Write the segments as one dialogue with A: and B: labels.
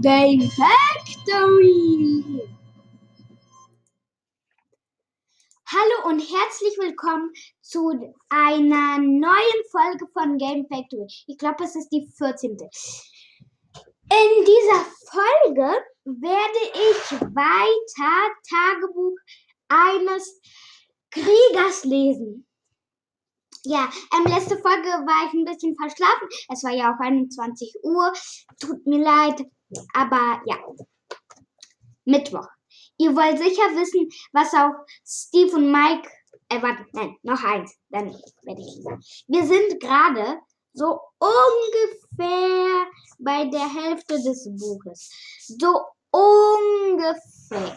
A: Game Factory. Hallo und herzlich willkommen zu einer neuen Folge von Game Factory. Ich glaube, es ist die 14. In dieser Folge werde ich weiter Tagebuch eines Kriegers lesen. Ja, ähm, letzte Folge war ich ein bisschen verschlafen. Es war ja auch 21 Uhr. Tut mir leid. Aber ja. Mittwoch. Ihr wollt sicher wissen, was auch Steve und Mike. Äh, warte, nein, noch eins. Dann werde ich sagen. Wir sind gerade so ungefähr bei der Hälfte des Buches. So ungefähr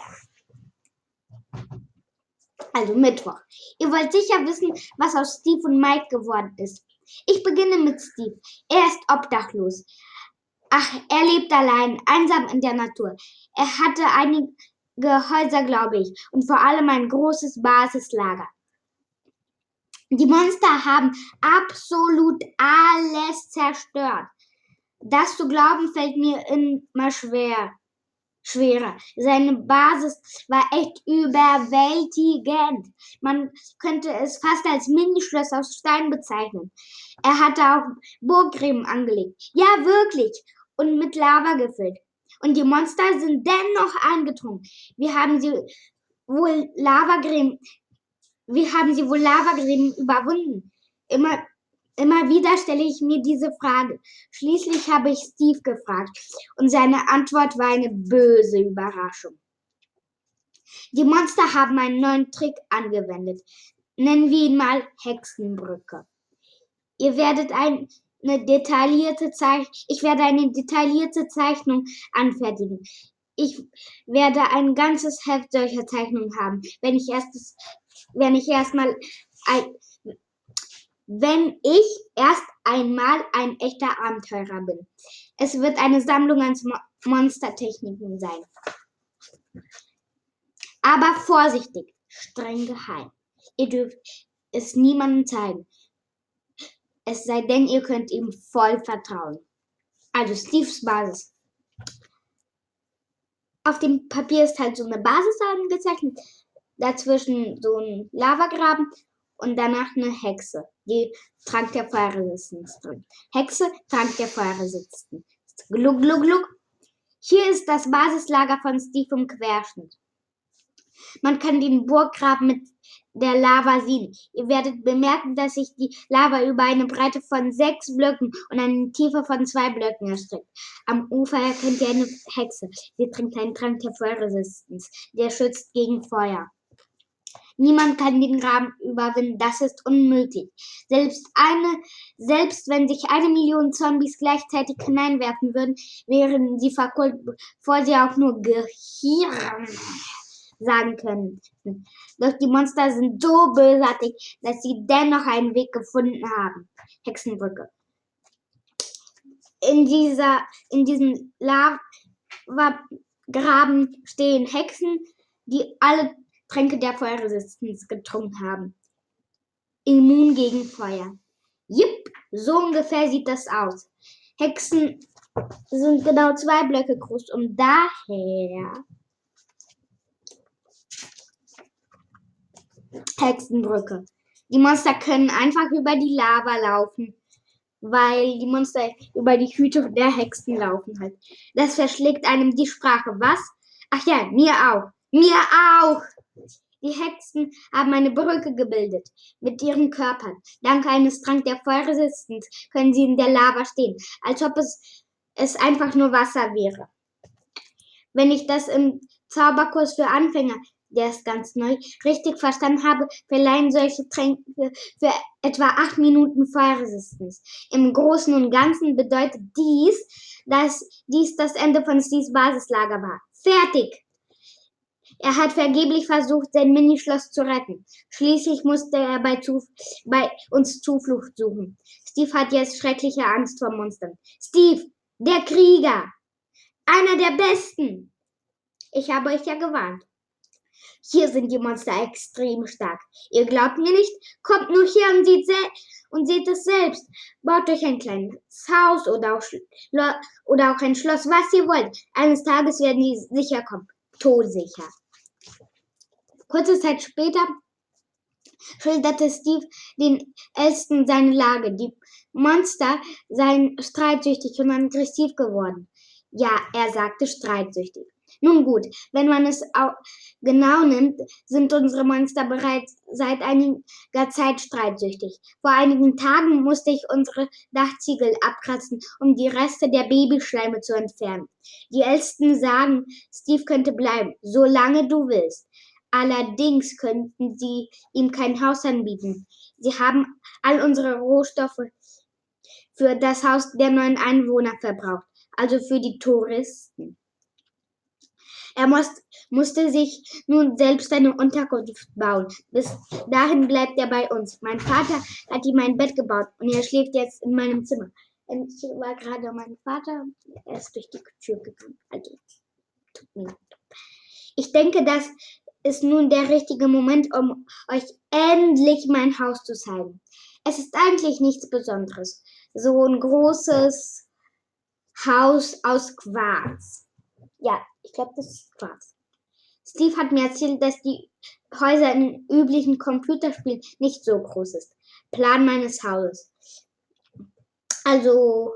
A: also Mittwoch. Ihr wollt sicher wissen, was aus Steve und Mike geworden ist. Ich beginne mit Steve. Er ist obdachlos. Ach, er lebt allein, einsam in der Natur. Er hatte einige Häuser, glaube ich, und vor allem ein großes Basislager. Die Monster haben absolut alles zerstört. Das zu glauben fällt mir immer schwer schwerer. Seine Basis war echt überwältigend. Man könnte es fast als Minischloss aus Stein bezeichnen. Er hatte auch Burggräben angelegt. Ja, wirklich. Und mit Lava gefüllt. Und die Monster sind dennoch eingedrungen. Wir haben sie wohl Lavagräben, wir haben sie wohl Lavagräben überwunden. Immer Immer wieder stelle ich mir diese Frage. Schließlich habe ich Steve gefragt und seine Antwort war eine böse Überraschung. Die Monster haben einen neuen Trick angewendet. Nennen wir ihn mal Hexenbrücke. Ihr werdet ein, eine detaillierte Zeichnung, ich werde eine detaillierte Zeichnung anfertigen. Ich werde ein ganzes Heft solcher Zeichnungen haben, wenn ich erst, wenn ich erstmal wenn ich erst einmal ein echter Abenteurer bin. Es wird eine Sammlung an Monstertechniken sein. Aber vorsichtig, streng geheim. Ihr dürft es niemandem zeigen. Es sei denn, ihr könnt ihm voll vertrauen. Also Steves Basis. Auf dem Papier ist halt so eine Basis angezeichnet. Dazwischen so ein Lavagraben und danach eine Hexe, die Trank der Feuerresistenz drin. Hexe, Trank der Feuerresistenz. Gluck, gluck, gluck. Hier ist das Basislager von Steve im Querschnitt. Man kann den Burggraben mit der Lava sehen. Ihr werdet bemerken, dass sich die Lava über eine Breite von sechs Blöcken und eine Tiefe von zwei Blöcken erstreckt. Am Ufer erkennt ihr eine Hexe. Sie trinkt einen Trank der Feuerresistenz. Der schützt gegen Feuer. Niemand kann den Graben überwinden, das ist unmöglich. Selbst eine, selbst wenn sich eine Million Zombies gleichzeitig hineinwerfen würden, wären sie verkult, bevor sie auch nur Gehirn sagen können. Doch die Monster sind so bösartig, dass sie dennoch einen Weg gefunden haben. Hexenbrücke. In dieser, in diesem Lava-Graben stehen Hexen, die alle Tränke der Feuerresistenz getrunken haben. Immun gegen Feuer. Jipp, so ungefähr sieht das aus. Hexen sind genau zwei Blöcke groß und daher Hexenbrücke. Die Monster können einfach über die Lava laufen, weil die Monster über die Hüte der Hexen laufen halt. Das verschlägt einem die Sprache. Was? Ach ja, mir auch. Mir auch. Die Hexen haben eine Brücke gebildet mit ihren Körpern. Dank eines Trank der Feuerresistenz können sie in der Lava stehen, als ob es, es einfach nur Wasser wäre. Wenn ich das im Zauberkurs für Anfänger, der ist ganz neu, richtig verstanden habe, verleihen solche Tränke für etwa acht Minuten Feuerresistenz. Im Großen und Ganzen bedeutet dies, dass dies das Ende von Steves Basislager war. Fertig! Er hat vergeblich versucht, sein Minischloss zu retten. Schließlich musste er bei, Zuf bei uns Zuflucht suchen. Steve hat jetzt schreckliche Angst vor Monstern. Steve, der Krieger! Einer der Besten! Ich habe euch ja gewarnt. Hier sind die Monster extrem stark. Ihr glaubt mir nicht? Kommt nur hier und seht, und seht es selbst. Baut euch ein kleines Haus oder auch, oder auch ein Schloss, was ihr wollt. Eines Tages werden die sicher kommen. Todsicher. Kurze Zeit später schilderte Steve den Ältesten seine Lage. Die Monster seien streitsüchtig und aggressiv geworden. Ja, er sagte streitsüchtig. Nun gut, wenn man es genau nimmt, sind unsere Monster bereits seit einiger Zeit streitsüchtig. Vor einigen Tagen musste ich unsere Dachziegel abkratzen, um die Reste der Babyschleime zu entfernen. Die Ältesten sagen, Steve könnte bleiben, solange du willst. Allerdings könnten sie ihm kein Haus anbieten. Sie haben all unsere Rohstoffe für das Haus der neuen Einwohner verbraucht, also für die Touristen. Er muss, musste sich nun selbst eine Unterkunft bauen. Bis dahin bleibt er bei uns. Mein Vater hat ihm ein Bett gebaut und er schläft jetzt in meinem Zimmer. Und ich war gerade mein Vater, er ist durch die Tür gegangen. Also, tut mir leid. Ich denke, das ist nun der richtige Moment, um euch endlich mein Haus zu zeigen. Es ist eigentlich nichts Besonderes. So ein großes Haus aus Quarz. Ja, ich glaube, das ist Quarz. Steve hat mir erzählt, dass die Häuser in üblichen Computerspielen nicht so groß ist. Plan meines Hauses. Also,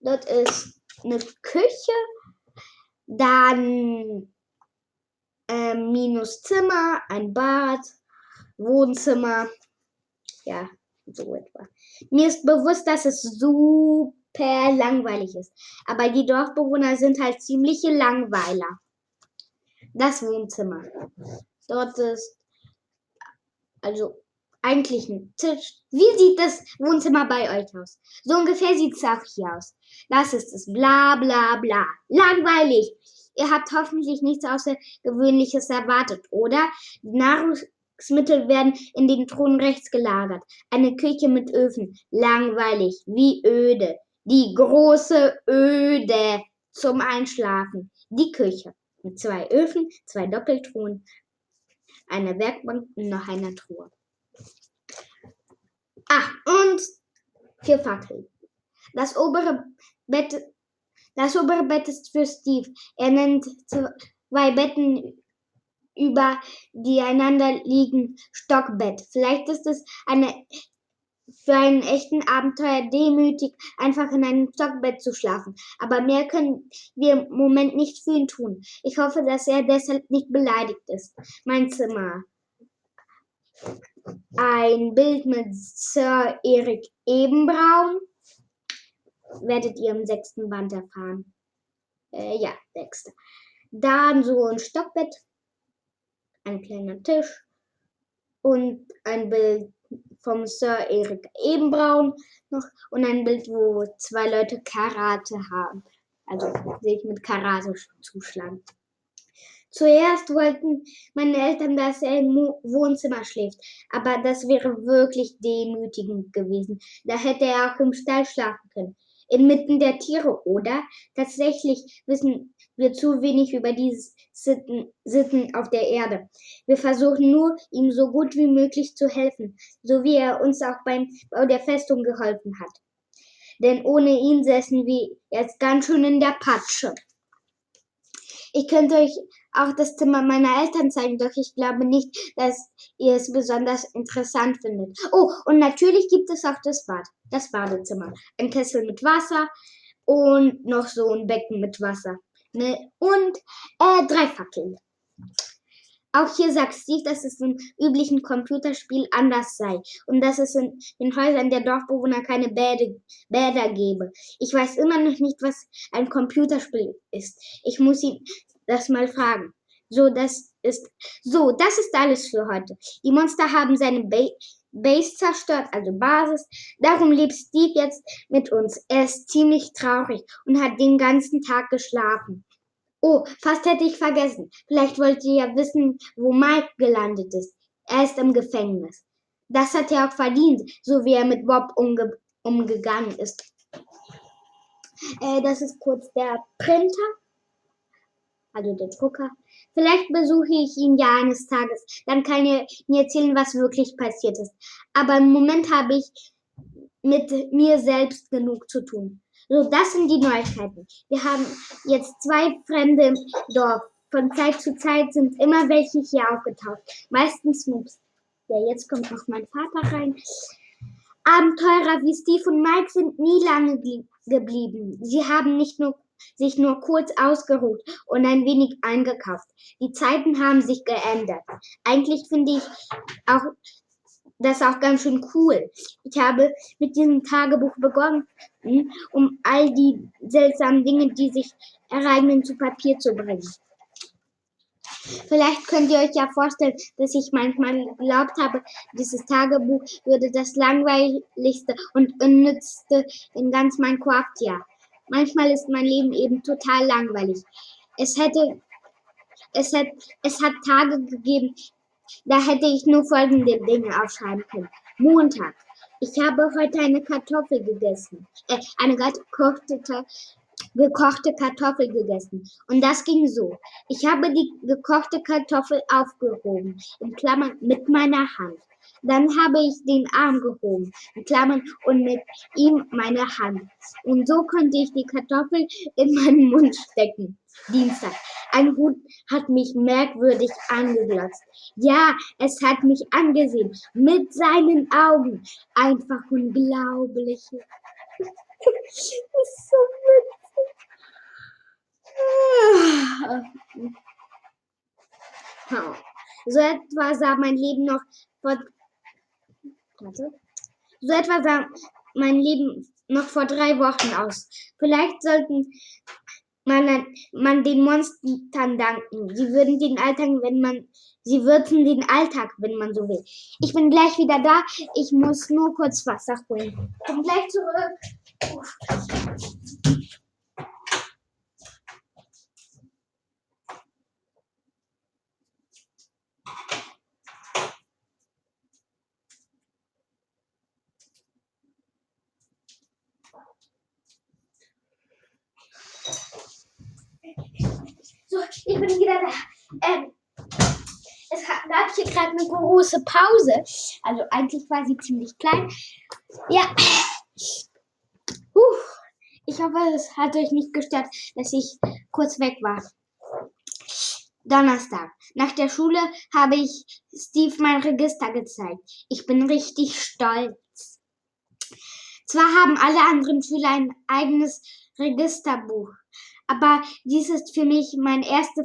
A: dort ist eine Küche, dann äh, minus Zimmer, ein Bad, Wohnzimmer. Ja, so etwa. Mir ist bewusst, dass es super langweilig ist. Aber die Dorfbewohner sind halt ziemliche Langweiler. Das Wohnzimmer. Dort ist also eigentlich ein Tisch. Wie sieht das Wohnzimmer bei euch aus? So ungefähr sieht es auch hier aus. Das ist es. Bla bla bla. Langweilig. Ihr habt hoffentlich nichts Außergewöhnliches erwartet, oder? Nahrungsmittel werden in den Thron rechts gelagert. Eine Küche mit Öfen. Langweilig. Wie öde. Die große Öde zum Einschlafen. Die Küche mit zwei Öfen, zwei Doppeltruhen, einer Werkbank und noch einer Truhe. Ah, und vier Fackeln. Das obere Bett, das obere Bett ist für Steve. Er nennt zwei Betten über die einander liegen Stockbett. Vielleicht ist es eine für einen echten Abenteuer demütig, einfach in einem Stockbett zu schlafen. Aber mehr können wir im Moment nicht für ihn tun. Ich hoffe, dass er deshalb nicht beleidigt ist. Mein Zimmer. Ein Bild mit Sir Erik Ebenbraun. Werdet ihr im sechsten Band erfahren. Äh, ja, sechste. Dann so ein Stockbett. Ein kleiner Tisch. Und ein Bild vom Sir Erik Ebenbraun noch und ein Bild, wo zwei Leute Karate haben. Also sich mit Karate zuschlagen. Zuerst wollten meine Eltern, dass er im Wohnzimmer schläft, aber das wäre wirklich demütigend gewesen. Da hätte er auch im Stall schlafen können inmitten der Tiere, oder? Tatsächlich wissen wir zu wenig über diese Sitten, Sitten auf der Erde. Wir versuchen nur, ihm so gut wie möglich zu helfen, so wie er uns auch beim Bau der Festung geholfen hat. Denn ohne ihn säßen wir jetzt ganz schön in der Patsche. Ich könnte euch auch das Zimmer meiner Eltern zeigen, doch ich glaube nicht, dass ihr es besonders interessant findet. Oh, und natürlich gibt es auch das Bad, das Badezimmer. Ein Kessel mit Wasser und noch so ein Becken mit Wasser. Ne? Und äh, drei Fackeln. Auch hier sagt Steve, dass es im üblichen Computerspiel anders sei und dass es in den Häusern der Dorfbewohner keine Bäde, Bäder gebe. Ich weiß immer noch nicht, was ein Computerspiel ist. Ich muss ihn das mal fragen. So, das ist, so, das ist alles für heute. Die Monster haben seine ba Base zerstört, also Basis. Darum lebt Steve jetzt mit uns. Er ist ziemlich traurig und hat den ganzen Tag geschlafen. Oh, fast hätte ich vergessen. Vielleicht wollt ihr ja wissen, wo Mike gelandet ist. Er ist im Gefängnis. Das hat er auch verdient, so wie er mit Bob umge umgegangen ist. Äh, das ist kurz der Printer also der Drucker. Vielleicht besuche ich ihn ja eines Tages. Dann kann er mir erzählen, was wirklich passiert ist. Aber im Moment habe ich mit mir selbst genug zu tun. So, das sind die Neuigkeiten. Wir haben jetzt zwei Fremde im Dorf. Von Zeit zu Zeit sind immer welche hier aufgetaucht. Meistens Moves. Ja, jetzt kommt noch mein Vater rein. Abenteurer wie Steve und Mike sind nie lange geblieben. Sie haben nicht nur sich nur kurz ausgeruht und ein wenig eingekauft. Die Zeiten haben sich geändert. Eigentlich finde ich auch das auch ganz schön cool. Ich habe mit diesem Tagebuch begonnen, um all die seltsamen Dinge, die sich ereignen, zu Papier zu bringen. Vielleicht könnt ihr euch ja vorstellen, dass ich manchmal geglaubt habe, dieses Tagebuch würde das langweiligste und unnützste in ganz Minecraft-Jahr. Manchmal ist mein Leben eben total langweilig. Es hätte, es hat, es hat Tage gegeben, da hätte ich nur folgende Dinge aufschreiben können. Montag. Ich habe heute eine Kartoffel gegessen. Äh, eine gekochte, gekochte Kartoffel gegessen. Und das ging so. Ich habe die gekochte Kartoffel aufgehoben, in Klammern mit meiner Hand. Dann habe ich den Arm gehoben, in Klammern, und mit ihm meine Hand. Und so konnte ich die Kartoffel in meinen Mund stecken. Dienstag. Ein Hund hat mich merkwürdig angeglotzt. Ja, es hat mich angesehen. Mit seinen Augen. Einfach unglaublich. das ist so witzig. So etwa sah mein Leben noch vor Warte. So etwa sah mein Leben noch vor drei Wochen aus. Vielleicht sollten man, man den Monstern danken. Sie würden den Alltag, wenn man, sie würden den Alltag, wenn man so will. Ich bin gleich wieder da. Ich muss nur kurz Wasser holen. Komm gleich zurück. So, ich bin wieder da. Ähm, es gab hier gerade eine große Pause. Also eigentlich war sie ziemlich klein. Ja. Uh, ich hoffe, es hat euch nicht gestört, dass ich kurz weg war. Donnerstag. Nach der Schule habe ich Steve mein Register gezeigt. Ich bin richtig stolz. Zwar haben alle anderen Schüler ein eigenes Registerbuch, aber dies ist für mich mein, erste,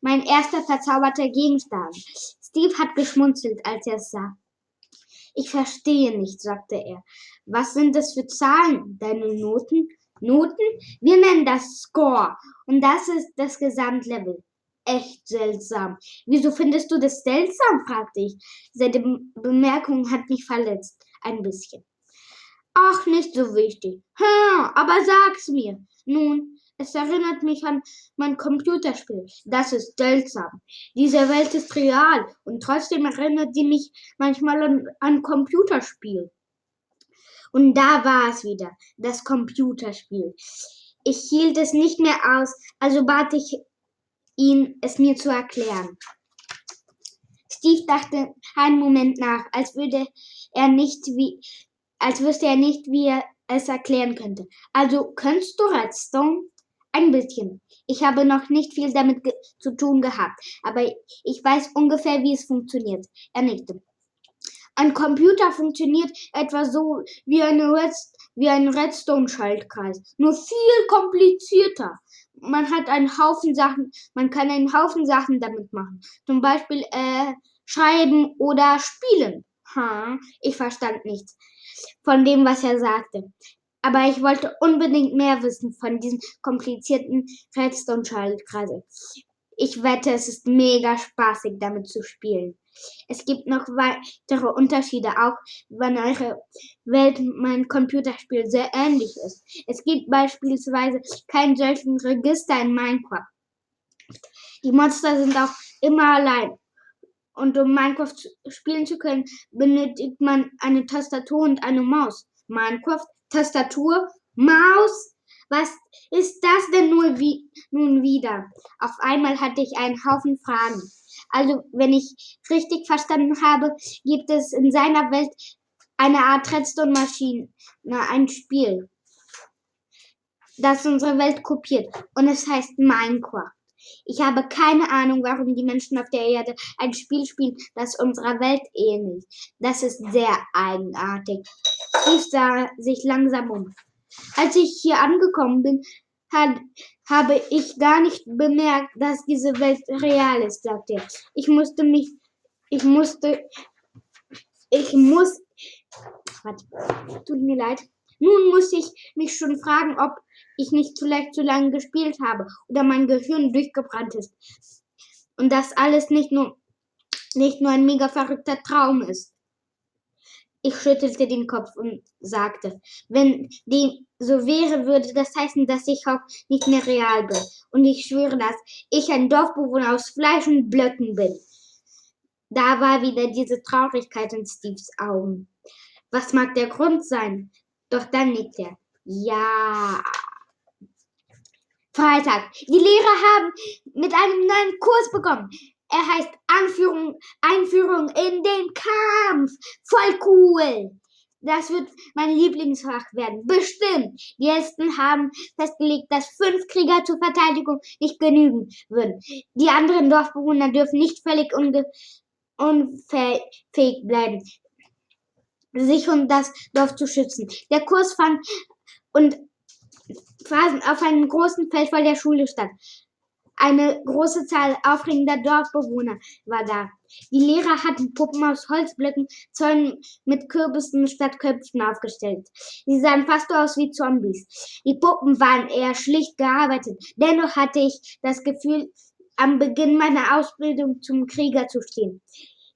A: mein erster verzauberter Gegenstand. Steve hat geschmunzelt, als er es sah. Ich verstehe nicht, sagte er. Was sind das für Zahlen? Deine Noten? Noten? Wir nennen das Score. Und das ist das Gesamtlevel. Echt seltsam. Wieso findest du das seltsam? fragte ich. Seine Bemerkung hat mich verletzt. Ein bisschen. Ach, nicht so wichtig. Hm, aber sag's mir. Nun, es erinnert mich an mein Computerspiel. Das ist seltsam. Diese Welt ist real und trotzdem erinnert sie mich manchmal an ein Computerspiel. Und da war es wieder, das Computerspiel. Ich hielt es nicht mehr aus, also bat ich ihn, es mir zu erklären. Steve dachte einen Moment nach, als würde er nicht wie, als wüsste er nicht, wie er es erklären könnte. Also, könntest du Redstone? Ein bisschen. Ich habe noch nicht viel damit zu tun gehabt, aber ich weiß ungefähr, wie es funktioniert. Er nickte. Ein Computer funktioniert etwa so wie, Redst wie ein Redstone-Schaltkreis, nur viel komplizierter. Man hat einen Haufen Sachen, man kann einen Haufen Sachen damit machen. Zum Beispiel äh, schreiben oder spielen. Ha, ich verstand nichts von dem, was er sagte aber ich wollte unbedingt mehr wissen von diesem komplizierten Redstone-Schaltkreise. Ich wette, es ist mega spaßig, damit zu spielen. Es gibt noch weitere Unterschiede, auch wenn eure Welt mein Computerspiel sehr ähnlich ist. Es gibt beispielsweise kein solchen Register in Minecraft. Die Monster sind auch immer allein. Und um Minecraft spielen zu können, benötigt man eine Tastatur und eine Maus. Minecraft Tastatur, Maus. Was ist das denn nur wie, nun wieder? Auf einmal hatte ich einen Haufen Fragen. Also, wenn ich richtig verstanden habe, gibt es in seiner Welt eine Art Redstone-Maschine, ein Spiel, das unsere Welt kopiert. Und es heißt Minecraft. Ich habe keine Ahnung, warum die Menschen auf der Erde ein Spiel spielen, das unserer Welt ähnelt. Das ist sehr eigenartig. Ich sah sich langsam um. Als ich hier angekommen bin, hat, habe ich gar nicht bemerkt, dass diese Welt real ist, sagte er. Ich musste mich, ich musste, ich muss, warte, tut mir leid. Nun muss ich mich schon fragen, ob ich nicht vielleicht zu lange gespielt habe oder mein Gehirn durchgebrannt ist. Und das alles nicht nur, nicht nur ein mega verrückter Traum ist. Ich schüttelte den Kopf und sagte, wenn dem so wäre, würde das heißen, dass ich auch nicht mehr real bin. Und ich schwöre, dass ich ein Dorfbewohner aus Fleisch und Blöcken bin. Da war wieder diese Traurigkeit in Steves Augen. Was mag der Grund sein? Doch dann nickt er. Ja. Freitag. Die Lehrer haben mit einem neuen Kurs bekommen. Er heißt Anführung, Einführung in den Kampf. Voll cool. Das wird mein Lieblingsfach werden. Bestimmt. Die Ersten haben festgelegt, dass fünf Krieger zur Verteidigung nicht genügen würden. Die anderen Dorfbewohner dürfen nicht völlig unfähig bleiben, sich und das Dorf zu schützen. Der Kurs fand und Phasen auf einem großen Feld vor der Schule statt. Eine große Zahl aufregender Dorfbewohner war da. Die Lehrer hatten Puppen aus Holzblöcken, Zäunen mit Kürbissen statt Köpfen aufgestellt. Sie sahen fast aus wie Zombies. Die Puppen waren eher schlicht gearbeitet. Dennoch hatte ich das Gefühl, am Beginn meiner Ausbildung zum Krieger zu stehen.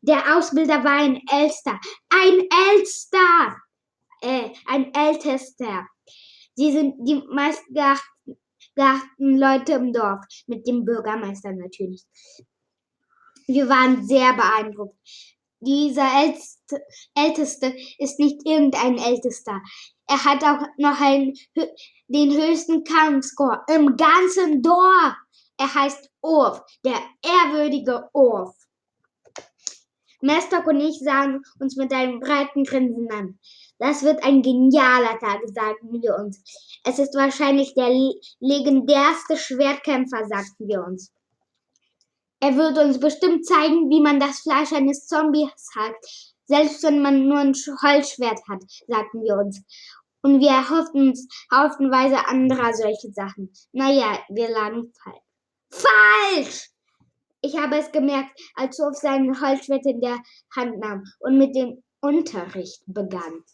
A: Der Ausbilder war ein Elster. Ein Elster! Äh, ein Ältester. Sie sind die meistgeachteten geachten Leute im Dorf, mit dem Bürgermeister natürlich. Wir waren sehr beeindruckt. Dieser Älteste, Älteste ist nicht irgendein Ältester. Er hat auch noch einen, den höchsten Kampfscore im ganzen Dorf. Er heißt Orf, der ehrwürdige Orf. Mestok und ich sahen uns mit einem breiten Grinsen an. Das wird ein genialer Tag, sagten wir uns. Es ist wahrscheinlich der legendärste Schwertkämpfer, sagten wir uns. Er würde uns bestimmt zeigen, wie man das Fleisch eines Zombies hat, selbst wenn man nur ein Holzschwert hat, sagten wir uns. Und wir erhofften uns haufenweise anderer solche Sachen. Naja, wir lagen falsch. Falsch! Ich habe es gemerkt, als Hof seinen Holzschwert in der Hand nahm und mit dem Unterricht begann.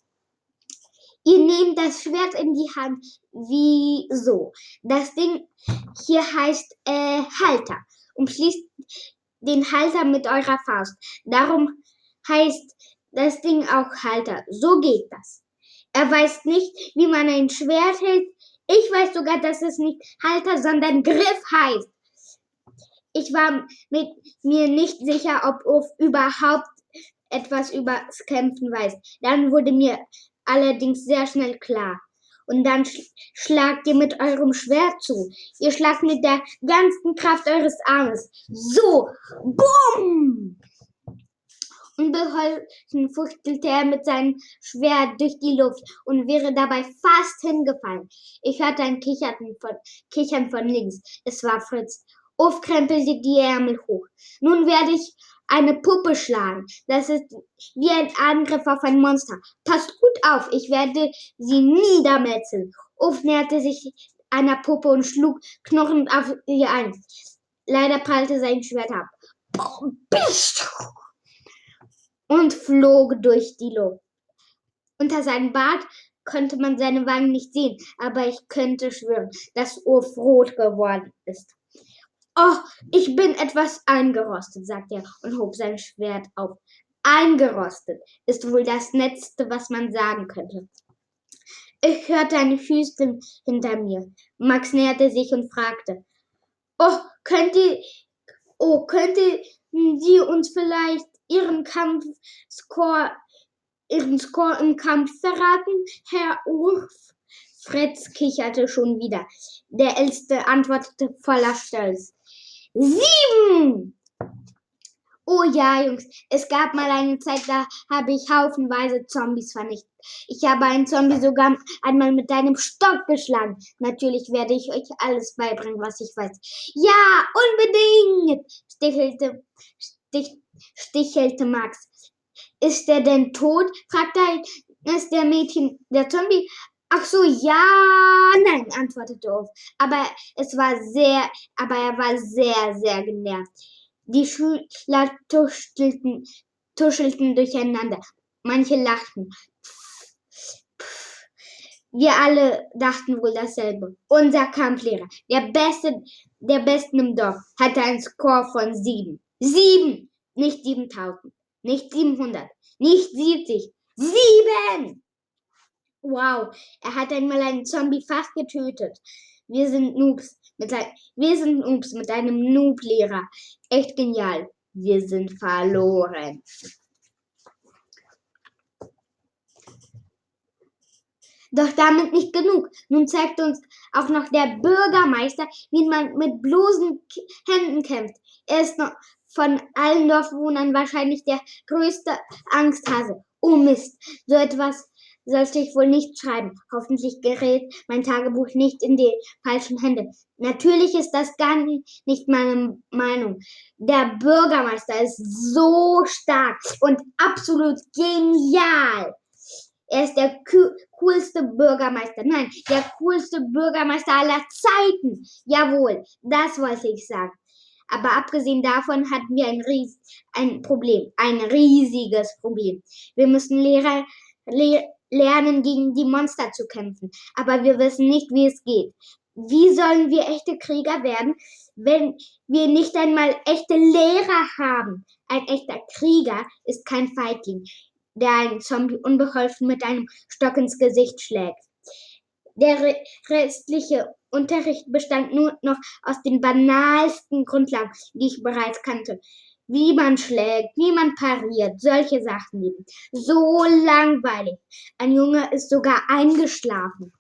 A: Ihr nehmt das Schwert in die Hand. wie so. Das Ding hier heißt äh, Halter. Umschließt den Halter mit eurer Faust. Darum heißt das Ding auch Halter. So geht das. Er weiß nicht, wie man ein Schwert hält. Ich weiß sogar, dass es nicht Halter, sondern Griff heißt. Ich war mit mir nicht sicher, ob Uf überhaupt etwas übers Kämpfen weiß. Dann wurde mir allerdings sehr schnell klar. Und dann sch schlagt ihr mit eurem Schwert zu. Ihr schlagt mit der ganzen Kraft eures Armes. So, bumm! Unbeholfen fuchtelte er mit seinem Schwert durch die Luft und wäre dabei fast hingefallen. Ich hörte ein Kichern von, Kichern von links. Es war Fritz. Uff krempelte die Ärmel hoch. Nun werde ich eine Puppe schlagen. Das ist wie ein Angriff auf ein Monster. Passt auf, ich werde sie niedermetzeln. Uff näherte sich einer Puppe und schlug knurrend auf ihr ein. Leider prallte sein Schwert ab. Und flog durch die Luft. Unter seinem Bart konnte man seine Wangen nicht sehen, aber ich könnte schwören, dass Uff rot geworden ist. Oh, ich bin etwas eingerostet, sagte er und hob sein Schwert auf. Eingerostet ist wohl das Letzte, was man sagen könnte. Ich hörte eine Füße hinter mir. Max näherte sich und fragte, Oh, könnte, oh, könnte Sie uns vielleicht Ihren Kampfscore, Ihren Score im Kampf verraten, Herr Urf? Fritz kicherte schon wieder. Der Älteste antwortete voller Stolz. Sieben! Oh ja, Jungs, es gab mal eine Zeit, da habe ich haufenweise Zombies vernichtet. Ich habe einen Zombie sogar einmal mit einem Stock geschlagen. Natürlich werde ich euch alles beibringen, was ich weiß. Ja, unbedingt, stichelte, stich, stichelte Max. Ist er denn tot? fragte es der Mädchen. Der Zombie Ach so, ja, nein, antwortete Ulf. Aber es war sehr, aber er war sehr, sehr genervt. Die Schüler tuschelten, tuschelten durcheinander. Manche lachten. Wir alle dachten wohl dasselbe. Unser Kampflehrer, der Beste der Besten im Dorf, hatte einen Score von sieben. Sieben! Nicht siebentausend, nicht siebenhundert, nicht siebzig. Sieben! Wow, er hat einmal einen Zombie fast getötet. Wir sind Noobs. Mit ein, wir sind Noobs mit einem Noob-Lehrer. Echt genial. Wir sind verloren. Doch damit nicht genug. Nun zeigt uns auch noch der Bürgermeister, wie man mit bloßen Händen kämpft. Er ist noch von allen Dorfbewohnern wahrscheinlich der größte Angsthase. Oh Mist, so etwas sollte ich wohl nicht schreiben. Hoffentlich gerät mein Tagebuch nicht in die falschen Hände. Natürlich ist das gar nicht meine Meinung. Der Bürgermeister ist so stark und absolut genial. Er ist der coolste Bürgermeister. Nein, der coolste Bürgermeister aller Zeiten. Jawohl, das wollte ich sagen. Aber abgesehen davon hatten wir ein, Ries ein Problem, ein riesiges Problem. Wir müssen Lehrer, Le lernen, gegen die Monster zu kämpfen. Aber wir wissen nicht, wie es geht. Wie sollen wir echte Krieger werden, wenn wir nicht einmal echte Lehrer haben? Ein echter Krieger ist kein Feigling, der einen Zombie unbeholfen mit einem Stock ins Gesicht schlägt. Der restliche Unterricht bestand nur noch aus den banalsten Grundlagen, die ich bereits kannte wie man schlägt, wie man pariert, solche Sachen eben. So langweilig. Ein Junge ist sogar eingeschlafen.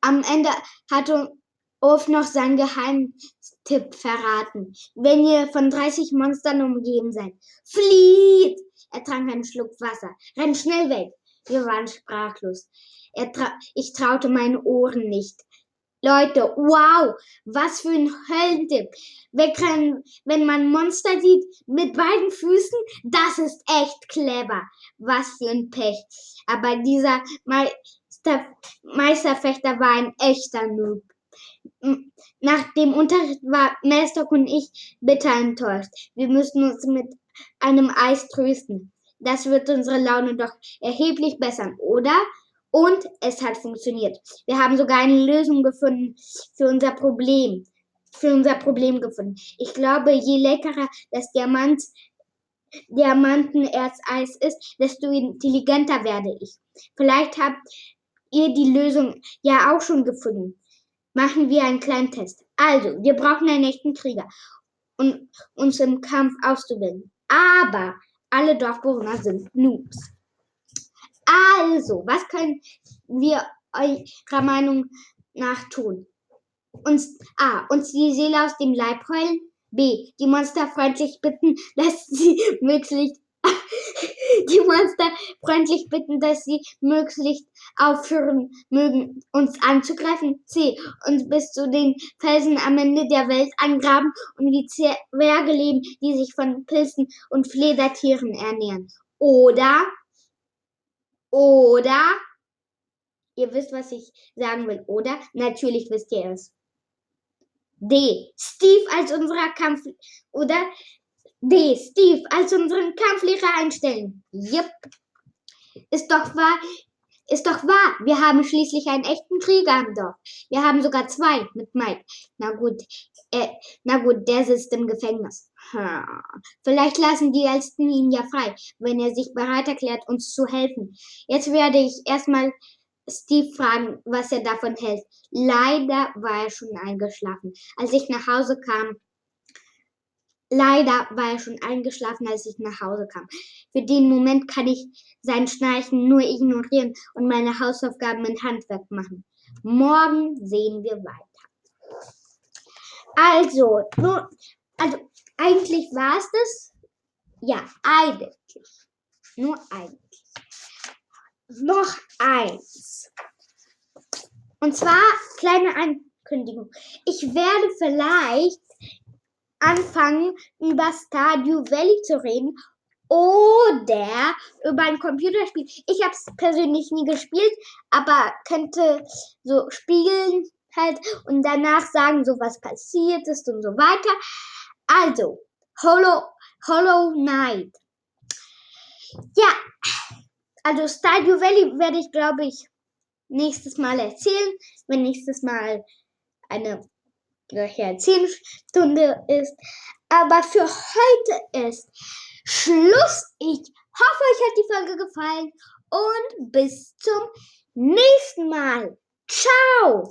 A: Am Ende hatte Ulf noch seinen Geheimtipp verraten. Wenn ihr von 30 Monstern umgeben seid, flieht! Er trank einen Schluck Wasser. Rennt schnell weg. Wir waren sprachlos. Tra ich traute meinen Ohren nicht. Leute, wow, was für ein Höllentipp. Kann, wenn man Monster sieht mit beiden Füßen, das ist echt clever. Was für ein Pech. Aber dieser Meister, Meisterfechter war ein echter Noob. Nach dem Unterricht war Melstock und ich bitter enttäuscht. Wir müssen uns mit einem Eis trösten. Das wird unsere Laune doch erheblich bessern, oder? Und es hat funktioniert. Wir haben sogar eine Lösung gefunden für unser Problem. Für unser Problem gefunden. Ich glaube, je leckerer das Diamant, Diamantenerzeis ist, desto intelligenter werde ich. Vielleicht habt ihr die Lösung ja auch schon gefunden. Machen wir einen kleinen Test. Also, wir brauchen einen echten Krieger, um uns im Kampf auszubilden. Aber alle Dorfbewohner sind Noobs. Also, was können wir eurer Meinung nach tun? Uns A. Uns die Seele aus dem Leib heulen. B. Die Monster freundlich bitten, dass sie möglichst die Monster freundlich bitten, dass sie möglichst aufhören mögen, uns anzugreifen. C. Uns bis zu den Felsen am Ende der Welt angraben und wie Zwerge leben, die sich von Pilzen und Fledertieren ernähren. Oder oder, ihr wisst, was ich sagen will, oder? Natürlich wisst ihr es. D. Steve als unserer Kampf, oder? D. Steve als unseren Kampflehrer einstellen. Jupp. Ist doch wahr, ist doch wahr. Wir haben schließlich einen echten Krieger im Dorf. Wir haben sogar zwei mit Mike. Na gut, äh, na gut, der sitzt im Gefängnis. Hm. Vielleicht lassen die Ältesten ihn ja frei, wenn er sich bereit erklärt, uns zu helfen. Jetzt werde ich erstmal Steve fragen, was er davon hält. Leider war er schon eingeschlafen. Als ich nach Hause kam, Leider war er schon eingeschlafen, als ich nach Hause kam. Für den Moment kann ich sein Schnarchen nur ignorieren und meine Hausaufgaben mit Handwerk machen. Morgen sehen wir weiter. Also, nur, also eigentlich war es das. Ja, eigentlich. Nur eigentlich. Noch eins. Und zwar kleine Ankündigung. Ich werde vielleicht anfangen, über Stardew Valley zu reden oder über ein Computerspiel. Ich habe es persönlich nie gespielt, aber könnte so spielen halt und danach sagen, so was passiert ist und so weiter. Also, Hollow, Hollow Knight. Ja, also Stardew Valley werde ich, glaube ich, nächstes Mal erzählen, wenn nächstes Mal eine solche Erzählstunde ist. Aber für heute ist Schluss. Ich hoffe, euch hat die Folge gefallen und bis zum nächsten Mal. Ciao!